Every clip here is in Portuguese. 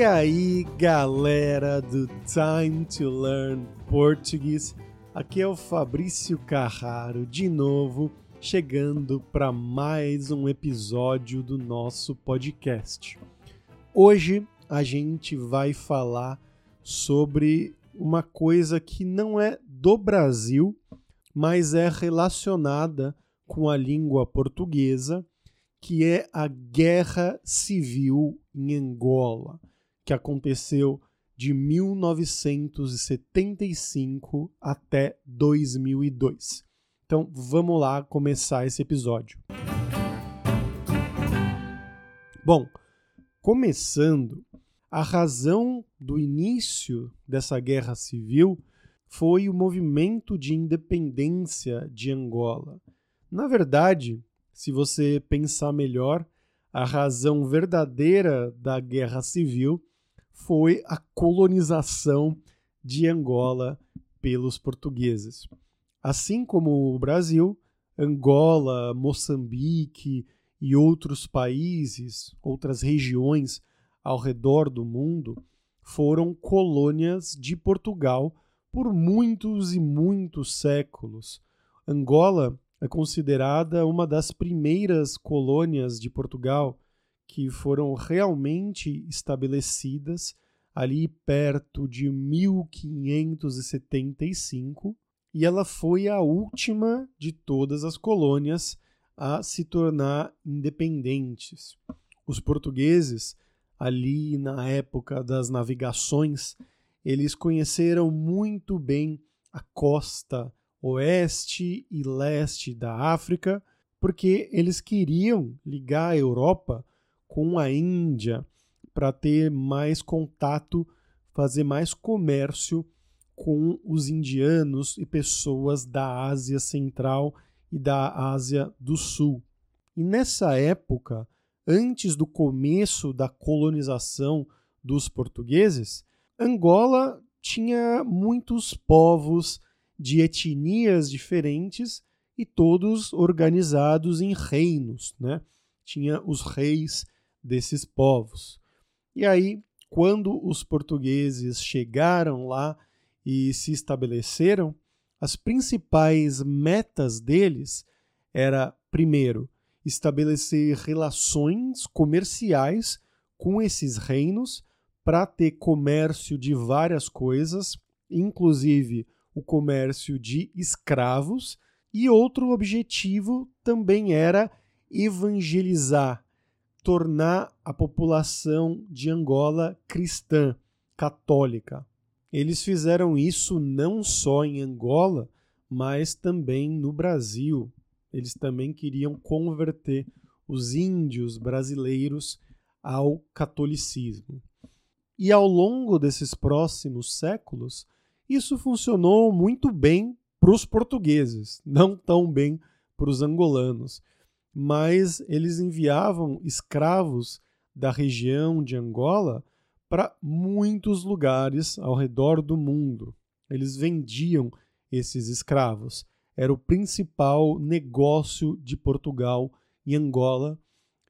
E aí, galera do Time to Learn Português, aqui é o Fabrício Carraro de novo, chegando para mais um episódio do nosso podcast. Hoje a gente vai falar sobre uma coisa que não é do Brasil, mas é relacionada com a língua portuguesa, que é a Guerra Civil em Angola que aconteceu de 1975 até 2002. Então vamos lá começar esse episódio. Bom, começando, a razão do início dessa guerra civil foi o movimento de independência de Angola. Na verdade, se você pensar melhor, a razão verdadeira da guerra civil foi a colonização de Angola pelos portugueses. Assim como o Brasil, Angola, Moçambique e outros países, outras regiões ao redor do mundo foram colônias de Portugal por muitos e muitos séculos. Angola é considerada uma das primeiras colônias de Portugal que foram realmente estabelecidas ali perto de 1575 e ela foi a última de todas as colônias a se tornar independentes. Os portugueses, ali na época das navegações, eles conheceram muito bem a costa oeste e leste da África, porque eles queriam ligar a Europa com a Índia para ter mais contato, fazer mais comércio com os indianos e pessoas da Ásia Central e da Ásia do Sul. E nessa época, antes do começo da colonização dos portugueses, Angola tinha muitos povos de etnias diferentes e todos organizados em reinos, né? Tinha os reis desses povos. E aí, quando os portugueses chegaram lá e se estabeleceram, as principais metas deles era, primeiro, estabelecer relações comerciais com esses reinos para ter comércio de várias coisas, inclusive o comércio de escravos, e outro objetivo também era evangelizar tornar a população de Angola cristã, católica. Eles fizeram isso não só em Angola, mas também no Brasil. Eles também queriam converter os índios brasileiros ao catolicismo. E ao longo desses próximos séculos, isso funcionou muito bem para os portugueses, não tão bem para os angolanos mas eles enviavam escravos da região de Angola para muitos lugares ao redor do mundo. Eles vendiam esses escravos. Era o principal negócio de Portugal e Angola,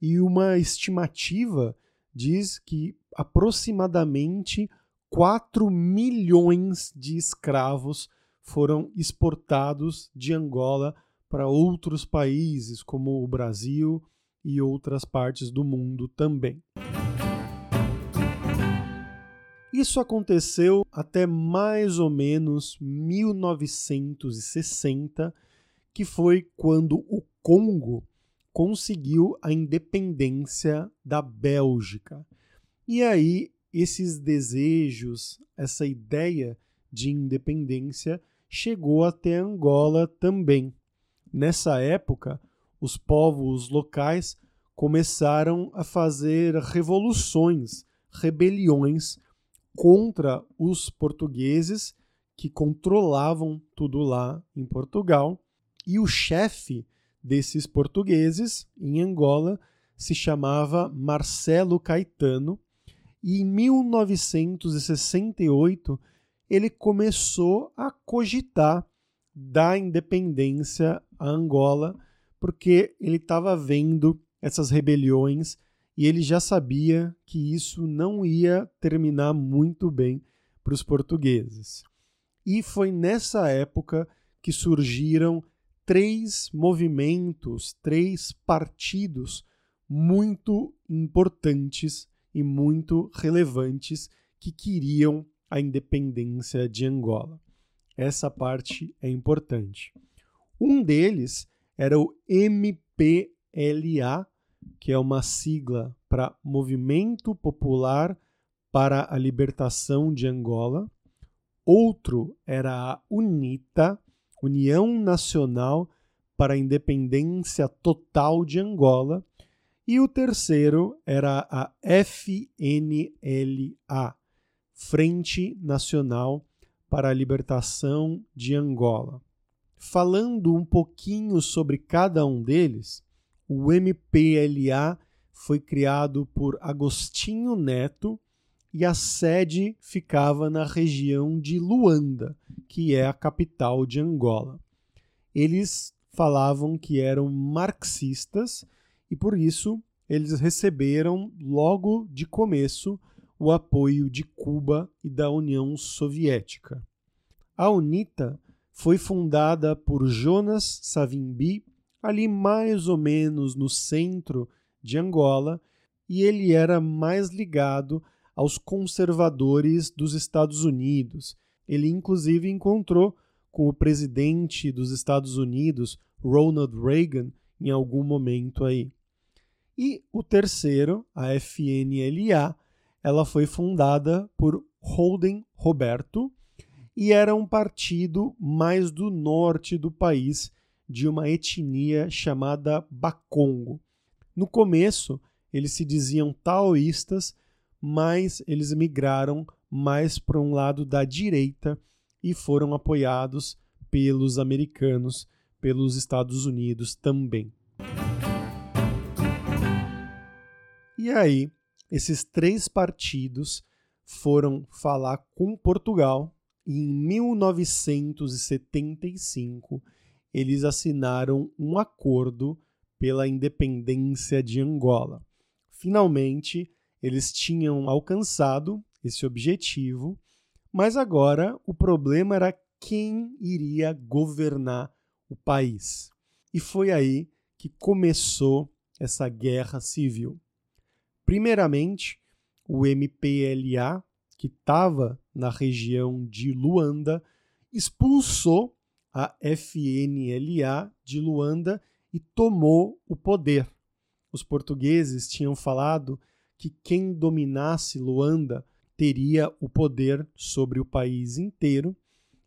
e uma estimativa diz que aproximadamente 4 milhões de escravos foram exportados de Angola para outros países, como o Brasil e outras partes do mundo também. Isso aconteceu até mais ou menos 1960, que foi quando o Congo conseguiu a independência da Bélgica. E aí, esses desejos, essa ideia de independência chegou até Angola também. Nessa época, os povos locais começaram a fazer revoluções, rebeliões contra os portugueses que controlavam tudo lá em Portugal. E o chefe desses portugueses em Angola se chamava Marcelo Caetano. E em 1968 ele começou a cogitar da independência a Angola, porque ele estava vendo essas rebeliões e ele já sabia que isso não ia terminar muito bem para os portugueses. E foi nessa época que surgiram três movimentos, três partidos muito importantes e muito relevantes que queriam a independência de Angola. Essa parte é importante. Um deles era o MPLA, que é uma sigla para Movimento Popular para a Libertação de Angola. Outro era a UNITA, União Nacional para a Independência Total de Angola. E o terceiro era a FNLA, Frente Nacional para a Libertação de Angola. Falando um pouquinho sobre cada um deles, o MPLA foi criado por Agostinho Neto e a sede ficava na região de Luanda, que é a capital de Angola. Eles falavam que eram marxistas e por isso eles receberam logo de começo o apoio de Cuba e da União Soviética. A UNITA foi fundada por Jonas Savimbi ali mais ou menos no centro de Angola e ele era mais ligado aos conservadores dos Estados Unidos. Ele inclusive encontrou com o presidente dos Estados Unidos, Ronald Reagan, em algum momento aí. E o terceiro, a FNLA, ela foi fundada por Holden Roberto e era um partido mais do norte do país, de uma etnia chamada Bakongo. No começo, eles se diziam taoístas, mas eles migraram mais para um lado da direita e foram apoiados pelos americanos, pelos Estados Unidos também. E aí, esses três partidos foram falar com Portugal e em 1975 eles assinaram um acordo pela independência de Angola. Finalmente, eles tinham alcançado esse objetivo, mas agora o problema era quem iria governar o país. E foi aí que começou essa guerra civil. Primeiramente, o MPLA, que estava na região de Luanda, expulsou a FNLA de Luanda e tomou o poder. Os portugueses tinham falado que quem dominasse Luanda teria o poder sobre o país inteiro,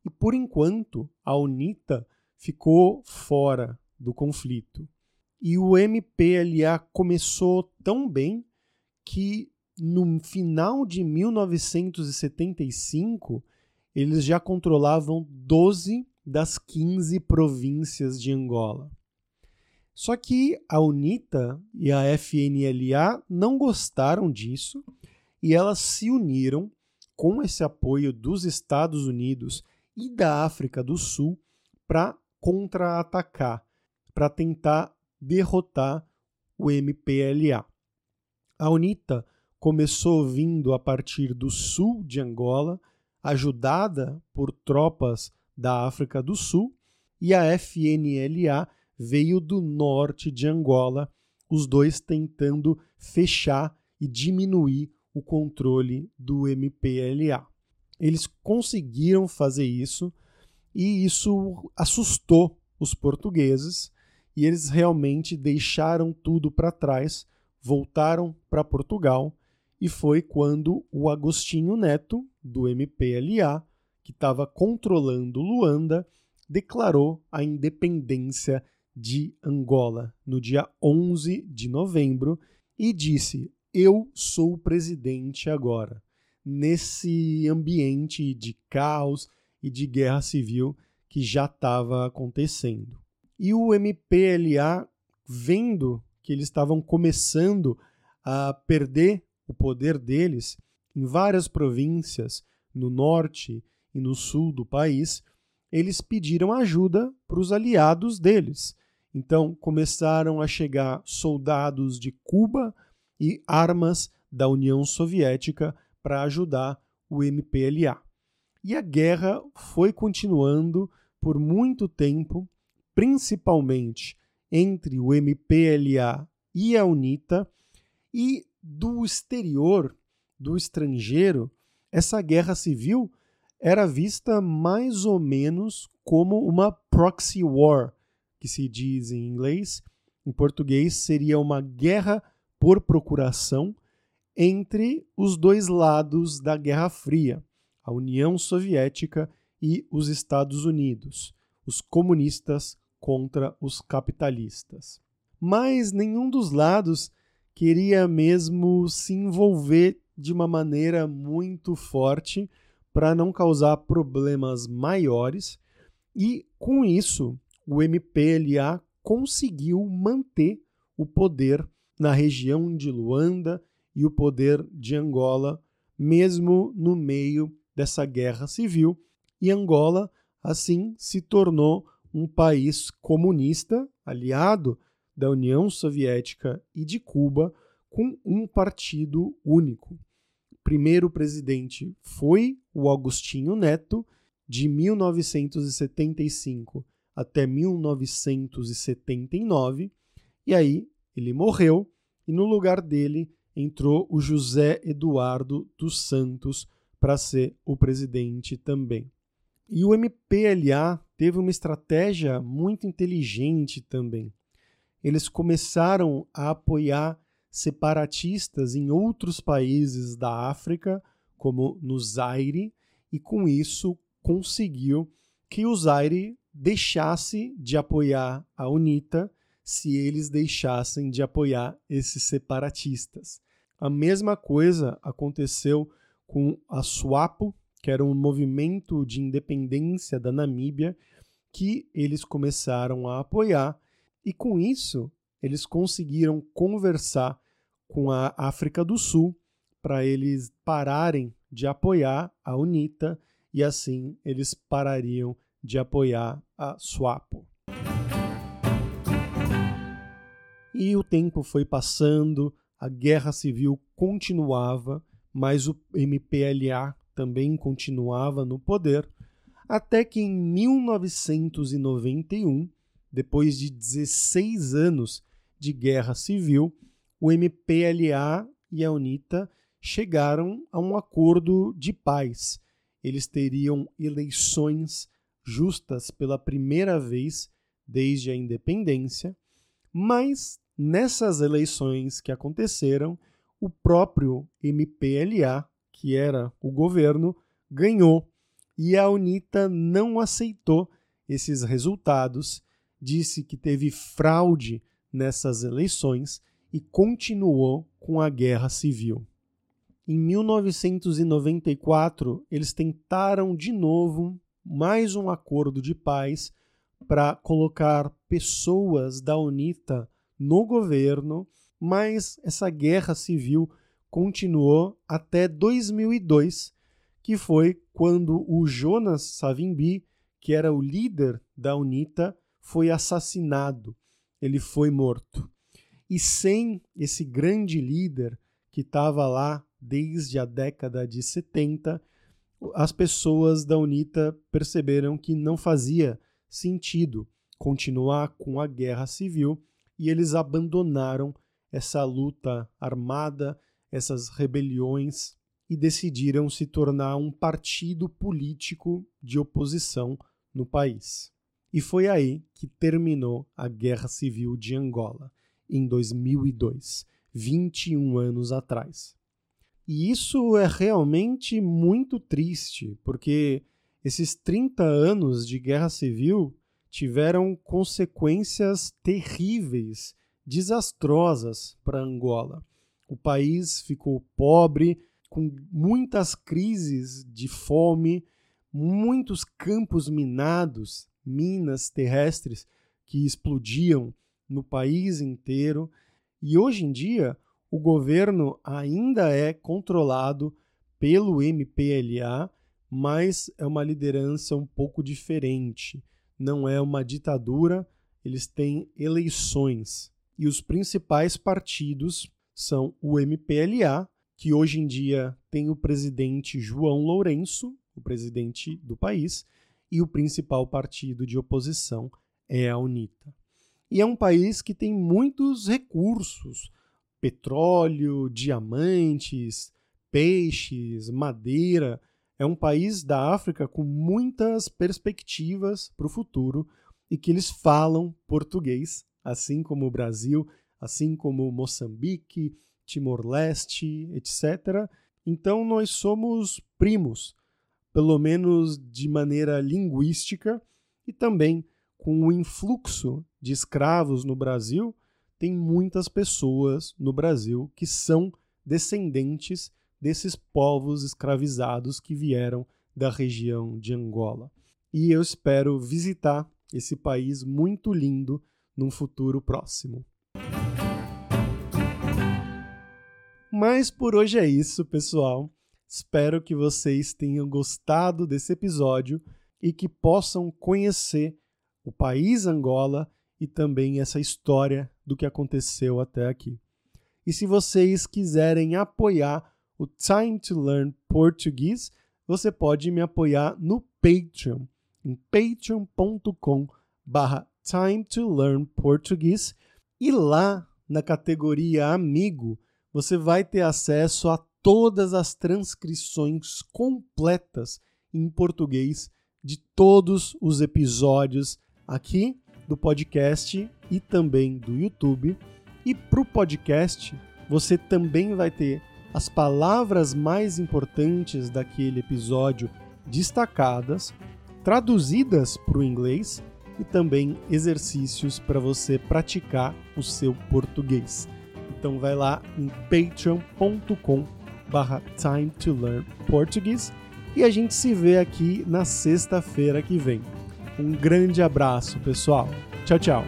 e por enquanto a UNITA ficou fora do conflito. E o MPLA começou tão bem que no final de 1975 eles já controlavam 12 das 15 províncias de Angola. Só que a UNITA e a FNLA não gostaram disso e elas se uniram com esse apoio dos Estados Unidos e da África do Sul para contra-atacar, para tentar derrotar o MPLA. A UNITA começou vindo a partir do sul de Angola, ajudada por tropas da África do Sul, e a FNLA veio do norte de Angola, os dois tentando fechar e diminuir o controle do MPLA. Eles conseguiram fazer isso e isso assustou os portugueses e eles realmente deixaram tudo para trás voltaram para Portugal e foi quando o Agostinho Neto, do MPLA, que estava controlando Luanda, declarou a independência de Angola no dia 11 de novembro e disse: Eu sou o presidente agora, nesse ambiente de caos e de guerra civil que já estava acontecendo. E o MPLA, vendo que eles estavam começando a perder o poder deles em várias províncias no norte e no sul do país, eles pediram ajuda para os aliados deles. Então começaram a chegar soldados de Cuba e armas da União Soviética para ajudar o MPLA. E a guerra foi continuando por muito tempo, principalmente entre o MPLA e a UNITA, e do exterior, do estrangeiro, essa guerra civil era vista mais ou menos como uma proxy war, que se diz em inglês. Em português, seria uma guerra por procuração entre os dois lados da Guerra Fria, a União Soviética e os Estados Unidos, os comunistas contra os capitalistas. Mas nenhum dos lados queria mesmo se envolver de uma maneira muito forte para não causar problemas maiores, e com isso o MPLA conseguiu manter o poder na região de Luanda e o poder de Angola, mesmo no meio dessa guerra civil, e Angola assim se tornou um país comunista aliado da União Soviética e de Cuba com um partido único. O primeiro presidente foi o Agostinho Neto, de 1975 até 1979, e aí ele morreu e no lugar dele entrou o José Eduardo dos Santos para ser o presidente também. E o MPLA teve uma estratégia muito inteligente também eles começaram a apoiar separatistas em outros países da África, como no Zaire, e com isso conseguiu que o Zaire deixasse de apoiar a UNITA se eles deixassem de apoiar esses separatistas. A mesma coisa aconteceu com a SWAPO, que era um movimento de independência da Namíbia, que eles começaram a apoiar e com isso, eles conseguiram conversar com a África do Sul para eles pararem de apoiar a UNITA e assim eles parariam de apoiar a SWAPO. E o tempo foi passando, a guerra civil continuava, mas o MPLA também continuava no poder, até que em 1991 depois de 16 anos de guerra civil, o MPLA e a UNITA chegaram a um acordo de paz. Eles teriam eleições justas pela primeira vez desde a independência, mas nessas eleições que aconteceram, o próprio MPLA, que era o governo, ganhou e a UNITA não aceitou esses resultados disse que teve fraude nessas eleições e continuou com a guerra civil. Em 1994, eles tentaram de novo mais um acordo de paz para colocar pessoas da UNITA no governo, mas essa guerra civil continuou até 2002, que foi quando o Jonas Savimbi, que era o líder da UNITA, foi assassinado, ele foi morto. E sem esse grande líder que estava lá desde a década de 70, as pessoas da UNITA perceberam que não fazia sentido continuar com a guerra civil e eles abandonaram essa luta armada, essas rebeliões e decidiram se tornar um partido político de oposição no país. E foi aí que terminou a Guerra Civil de Angola, em 2002, 21 anos atrás. E isso é realmente muito triste, porque esses 30 anos de guerra civil tiveram consequências terríveis, desastrosas para Angola. O país ficou pobre, com muitas crises de fome, muitos campos minados minas terrestres que explodiam no país inteiro. E hoje em dia, o governo ainda é controlado pelo MPLA, mas é uma liderança um pouco diferente. Não é uma ditadura, eles têm eleições. E os principais partidos são o MPLA, que hoje em dia tem o presidente João Lourenço, o presidente do país, e o principal partido de oposição é a UNITA. E é um país que tem muitos recursos: petróleo, diamantes, peixes, madeira. É um país da África com muitas perspectivas para o futuro e que eles falam português, assim como o Brasil, assim como Moçambique, Timor-Leste, etc. Então nós somos primos, pelo menos de maneira linguística, e também com o influxo de escravos no Brasil, tem muitas pessoas no Brasil que são descendentes desses povos escravizados que vieram da região de Angola. E eu espero visitar esse país muito lindo num futuro próximo. Mas por hoje é isso, pessoal. Espero que vocês tenham gostado desse episódio e que possam conhecer o país Angola e também essa história do que aconteceu até aqui. E se vocês quiserem apoiar o Time to Learn Português, você pode me apoiar no Patreon, em patreon.com barra Time to Learn Português e lá na categoria Amigo você vai ter acesso a todas as transcrições completas em português de todos os episódios aqui do podcast e também do YouTube. E para o podcast, você também vai ter as palavras mais importantes daquele episódio destacadas, traduzidas para o inglês e também exercícios para você praticar o seu português. Então vai lá em patreon.com barra time to learn português e a gente se vê aqui na sexta-feira que vem. Um grande abraço, pessoal. Tchau, tchau.